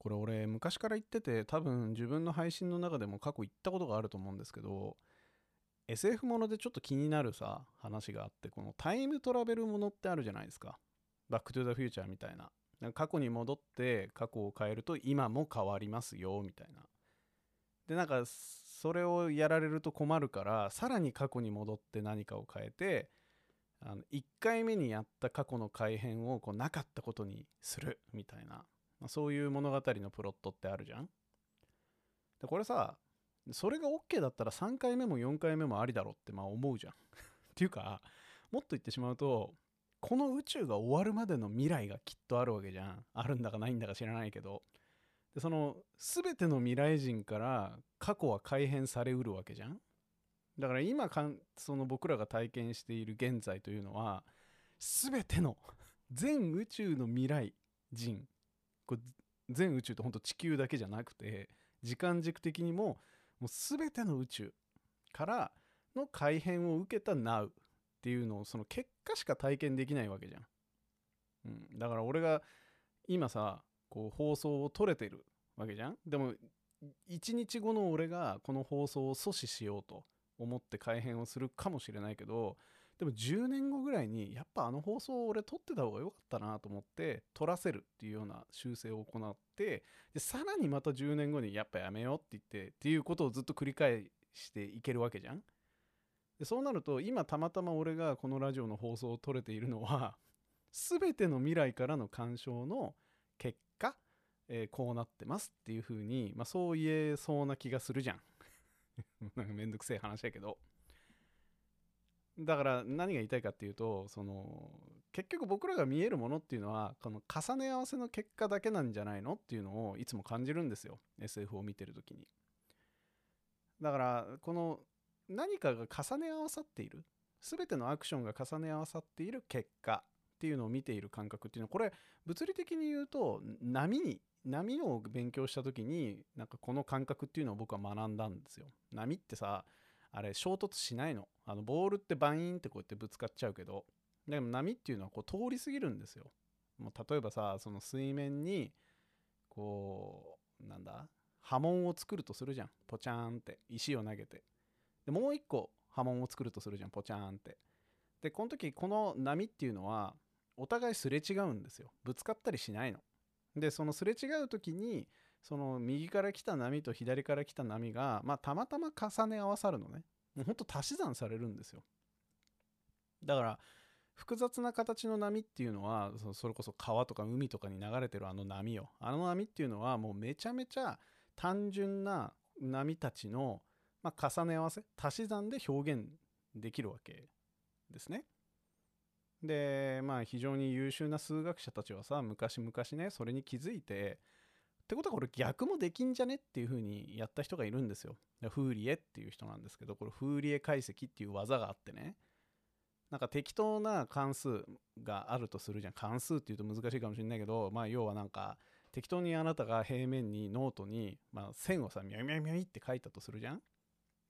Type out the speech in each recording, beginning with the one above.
これ俺昔から言ってて多分自分の配信の中でも過去言ったことがあると思うんですけど SF ものでちょっと気になるさ話があってこのタイムトラベルものってあるじゃないですか。バックトゥザフューチャーみたいな。過去に戻って過去を変えると今も変わりますよみたいな。でなんかそれをやられると困るからさらに過去に戻って何かを変えてあの1回目にやった過去の改変をこうなかったことにするみたいな、まあ、そういう物語のプロットってあるじゃん。でこれさそれが OK だったら3回目も4回目もありだろってまあ思うじゃん。っていうかもっと言ってしまうとこの宇宙が終わるまでの未来がきっとあるわけじゃん。あるんだかないんだか知らないけど。でその全ての未来人から過去は改変されうるわけじゃん。だから今かんその僕らが体験している現在というのは全ての全宇宙の未来人これ全宇宙って本当地球だけじゃなくて時間軸的にももう全ての宇宙からの改変を受けた Now っていうのをその結果しか体験できないわけじゃん。うん、だから俺が今さこう放送を撮れてるわけじゃん。でも1日後の俺がこの放送を阻止しようと思って改変をするかもしれないけどでも10年後ぐらいにやっぱあの放送俺撮ってた方が良かったなと思って撮らせるっていうような修正を行ってでさらにまた10年後にやっぱやめようって言ってっていうことをずっと繰り返していけるわけじゃん。でそうなると今たまたま俺がこのラジオの放送を撮れているのは全ての未来からの干渉の結果、えー、こうなってますっていうふうに、まあ、そう言えそうな気がするじゃん。なんかめんどくせえ話やけど。だから何が言いたいかっていうとその結局僕らが見えるものっていうのはこの重ね合わせの結果だけなんじゃないのっていうのをいつも感じるんですよ。SF を見てる時に。だからこの何かが重ね合わさっている全てのアクションが重ね合わさっている結果っていうのを見ている感覚っていうのはこれ物理的に言うと波に波を勉強した時になんかこの感覚っていうのを僕は学んだんですよ。波ってさあれ衝突しないの。あのボールってバインってこうやってぶつかっちゃうけどでも波っていうのはこう通り過ぎるんですよ。もう例えばさその水面にこうなんだ波紋を作るとするじゃん。ポチャーンって石を投げて。でもう一個波紋を作るとするじゃんポチャーンって。でこの時この波っていうのはお互いすれ違うんですよ。ぶつかったりしないの。でそのすれ違う時にその右から来た波と左から来た波が、まあ、たまたま重ね合わさるのね。もうほんと足し算されるんですよ。だから複雑な形の波っていうのはそれこそ川とか海とかに流れてるあの波よ。あの波っていうのはもうめちゃめちゃ単純な波たちの、まあ、重ね合わせ足し算で表現できるわけですね。でまあ非常に優秀な数学者たちはさ昔々ねそれに気づいてってことはこれ逆もできんじゃねっていう風にやった人がいるんですよ。フーリエっていう人なんですけどこれフーリエ解析っていう技があってね。なんか適当な関数があるとするじゃん。関数っていうと難しいかもしれないけどまあ要はなんか適当にあなたが平面にノートに、まあ、線をさミャミャミャって書いたとするじゃん。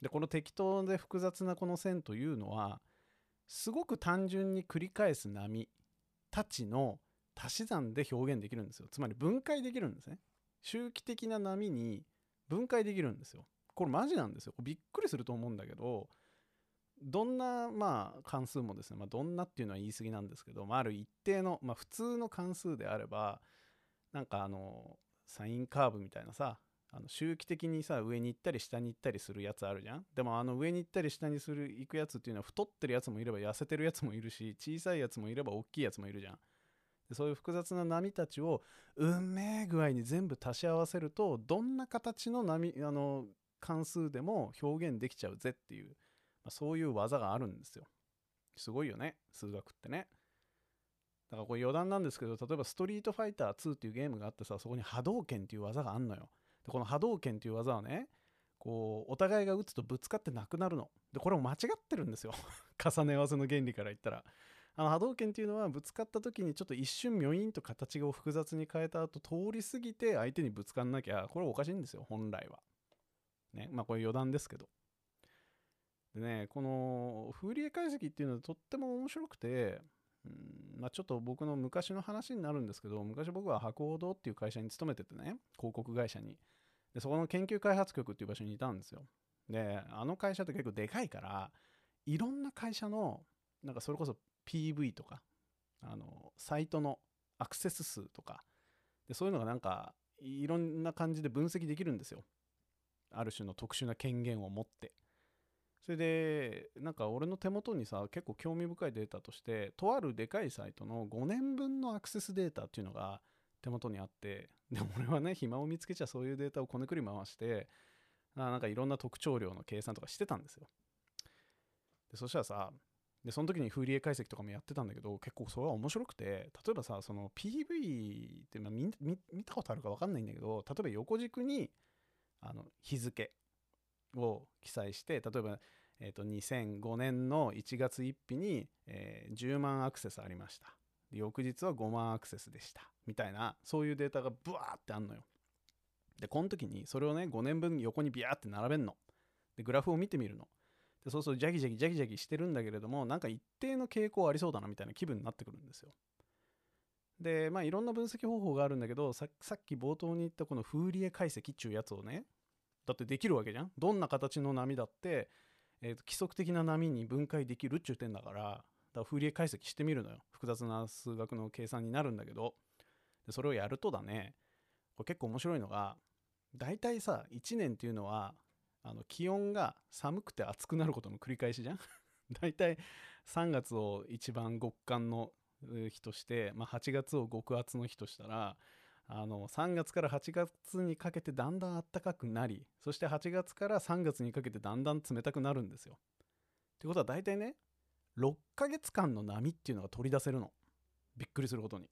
でこの適当で複雑なこの線というのはすごく単純に繰り返す波たちの足し算で表現できるんですよ。つまり分解できるんですね。周期的な波に分解できるんですよ。これマジなんですよ。びっくりすると思うんだけどどんなまあ関数もですね、まあ、どんなっていうのは言い過ぎなんですけど、まあ、ある一定の、まあ、普通の関数であればなんかあのサインカーブみたいなさあの周期的にさ上に行ったり下に行ったりするやつあるじゃん。でもあの上に行ったり下にする行くやつっていうのは太ってるやつもいれば痩せてるやつもいるし小さいやつもいれば大きいやつもいるじゃん。そういう複雑な波たちを運命具合に全部足し合わせるとどんな形の波あの関数でも表現できちゃうぜっていう、まあ、そういう技があるんですよ。すごいよね数学ってね。だからこれ余談なんですけど例えばストリートファイター2っていうゲームがあってさそこに波動拳っていう技があんのよ。でこの波動拳っていう技はねこうお互いが打つとぶつかってなくなるの。でこれも間違ってるんですよ。重ね合わせの原理から言ったら。あの波動拳っていうのはぶつかった時にちょっと一瞬ミョインと形を複雑に変えた後通り過ぎて相手にぶつかんなきゃこれおかしいんですよ本来は。ねまあこれ余談ですけど。でねこのフーリエ解析っていうのはとっても面白くてうんまあ、ちょっと僕の昔の話になるんですけど昔僕は博報堂っていう会社に勤めててね広告会社に。でそこの研究開発局っていう場所にいたんですよ。であの会社って結構でかいからいろんな会社のなんかそれこそ PV とかあのサイトのアクセス数とかでそういうのがなんかいろんな感じで分析できるんですよ。ある種の特殊な権限を持って。それでなんか俺の手元にさ結構興味深いデータとしてとあるでかいサイトの5年分のアクセスデータっていうのが手元にあってでも俺はね暇を見つけちゃそういうデータをこねくり回してなんかいろんな特徴量の計算とかしてたんですよ。でそしたらさでその時にフーリエ解析とかもやってたんだけど結構それは面白くて例えばさその PV ってまあ見たことあるか分かんないんだけど例えば横軸にあの日付を記載して例えば、えー、と2005年の1月1日に、えー、10万アクセスありました。翌日は5万アクセスでした。みたいなそういうデータがブワーってあんのよ。でこの時にそれをね5年分横にビャーって並べんの。でグラフを見てみるの。でそうするとジャギジャギジャギジャギしてるんだけれどもなんか一定の傾向ありそうだなみたいな気分になってくるんですよ。でまあいろんな分析方法があるんだけどさっき冒頭に言ったこのフーリエ解析っていうやつをねだってできるわけじゃん。どんな形の波だって、えー、と規則的な波に分解できるっちゅう点だからだフーリエ解析してみるのよ。複雑な数学の計算になるんだけど。でそれをやるとだねこれ結構面白いのが大体さ1年っていうのはあの気温が寒くて暑くなることの繰り返しじゃん？大体3月を一番極寒の日として、まあ、8月を極厚の日としたらあの3月から8月にかけてだんだん暖かくなりそして8月から3月にかけてだんだん冷たくなるんですよ。ってことは大体ね6ヶ月間の波っていうのが取り出せるのびっくりすることに。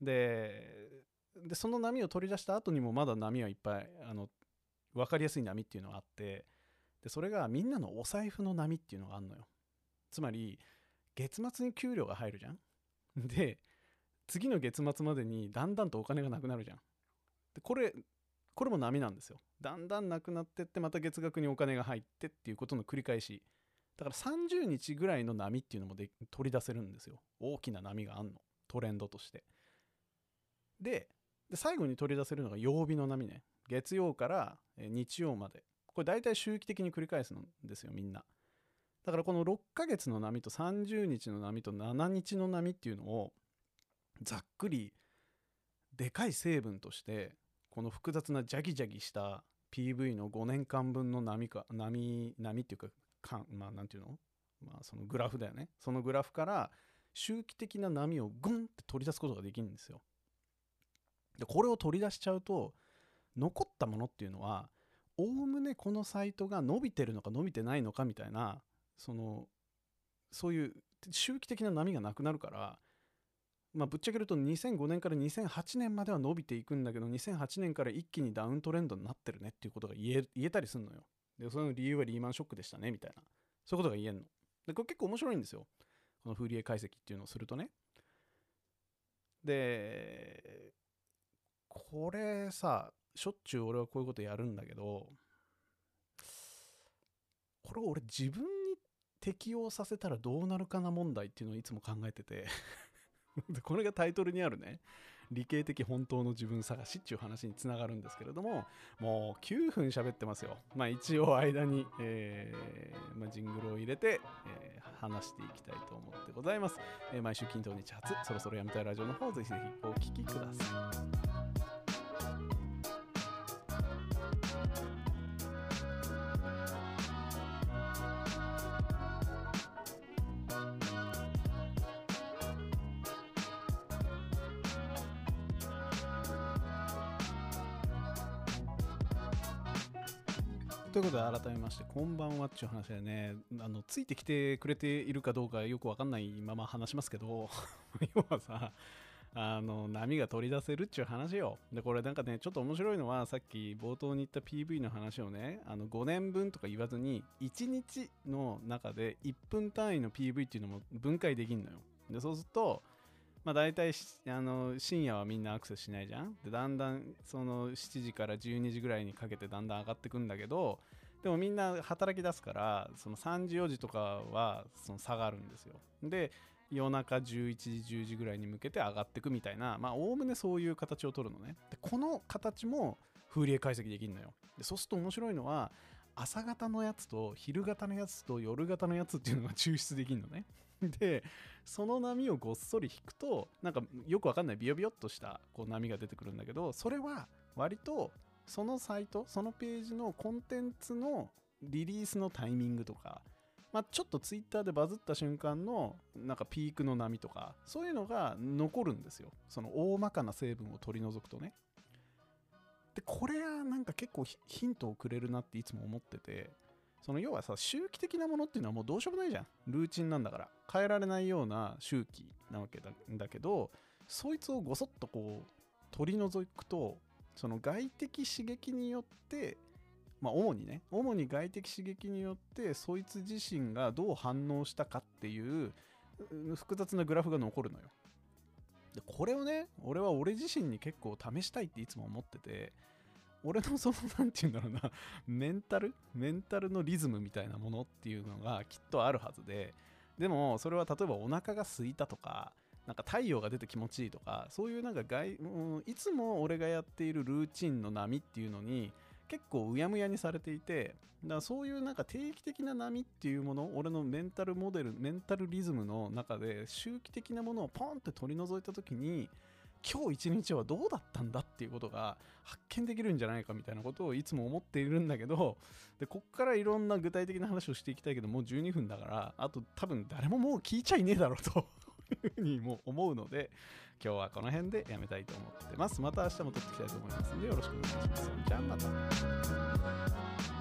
ででその波を取り出した後にもまだ波はいっぱいあの分かりやすい波っていうのがあってでそれがみんなのお財布の波っていうのがあるのよ。つまり月末に給料が入るじゃん。で次の月末までにだんだんとお金がなくなるじゃん。でこれこれも波なんですよ。だんだんなくなってってまた月額にお金が入ってっていうことの繰り返し。だから30日ぐらいの波っていうのもで取り出せるんですよ。大きな波があんの。トレンドとして。でで最後に取り出せるのが曜日の波ね。月曜から日曜まで。これ大体周期的に繰り返すんですよみんな。だからこの6ヶ月の波と30日の波と7日の波っていうのをざっくりでかい成分としてこの複雑なジャギジャギした PV の5年間分の波か波波っていうかかまあなんていうの？まあそのグラフだよね。そのグラフから周期的な波をグンって取り出すことができるんですよ。でこれを取り出しちゃうと残ったものっていうのはおおむねこのサイトが伸びてるのか伸びてないのかみたいなそのそういう周期的な波がなくなるからまあぶっちゃけると2005年から2008年までは伸びていくんだけど2008年から一気にダウントレンドになってるねっていうことが言え言えたりするのよ。でその理由はリーマンショックでしたねみたいな。そういうことが言えんの。でこれ結構面白いんですよ。このフーリエ解析っていうのをするとね。でこれさしょっちゅう俺はこういうことやるんだけどこれを俺自分に適用させたらどうなるかな問題っていうのをいつも考えてて。これがタイトルにあるね。理系的本当の自分探しっていう話につながるんですけれどももう9分喋ってますよ。まあ一応間に、えーまあ、ジングルを入れて、えー、話していきたいと思ってございます、えー、毎週金土日初そろそろやめたいラジオの方ぜひぜひお聴きください。ということで改めましてこんばんはっていう話でねあのついてきてくれているかどうかよくわかんないまま話しますけど 要はさあの波が取り出せるっちゅう話よ。でこれなんかねちょっと面白いのはさっき冒頭に言った PV の話をねあの5年分とか言わずに1日の中で1分単位の PV っていうのも分解できんのよ。でそうするとまあ、大体あの深夜はみんなアクセスしないじゃん？でだんだんその7時から12時ぐらいにかけてだんだん上がってくんだけどでもみんな働き出すからその3時4時とかはその下がるんですよ。で夜中11時10時ぐらいに向けて上がってくみたいなまあおおむねそういう形を取るのね。でこの形もフーリエ解析できるのよ。でそうすると面白いのは朝型のやつと昼型のやつと夜型のやつっていうのが抽出できるのね。でその波をごっそり引くとなんかよくわかんないビヨビヨっとしたこう波が出てくるんだけどそれは割とそのサイトそのページのコンテンツのリリースのタイミングとかまあ、ちょっとツイッターでバズった瞬間のなんかピークの波とかそういうのが残るんですよ。その大まかな成分を取り除くとね。でこれはなんか結構ヒントをくれるなっていつも思ってて。その要はさ周期的なものっていうのはもうどうしようもないじゃん。ルーチンなんだから。変えられないような周期なわけだだけどそいつをごそっとこう取り除くとその外的刺激によってまあ、主にね主に外的刺激によってそいつ自身がどう反応したかっていう複雑なグラフが残るのよ。でこれをね俺は俺自身に結構試したいっていつも思ってて俺のその何て言うんだろうなメンタル？メンタルのリズムみたいなものっていうのがきっとあるはずででもそれは例えばお腹が空いたとかなんか太陽が出て気持ちいいとかそういうなんか外、うん、いつも俺がやっているルーチンの波っていうのに結構うやむやにされていてだからそういうなんか定期的な波っていうもの俺のメンタルモデルメンタルリズムの中で周期的なものをポンって取り除いた時に今日一日はどうだったんだっていうことが発見できるんじゃないかみたいなことをいつも思っているんだけどでこっからいろんな具体的な話をしていきたいけどもう12分だからあと多分誰ももう聞いちゃいねえだろうというふうにも思うので今日はこの辺でやめたいと思ってます。また明日も撮っていきたいと思いますのでよろしくお願いします。じゃあまた。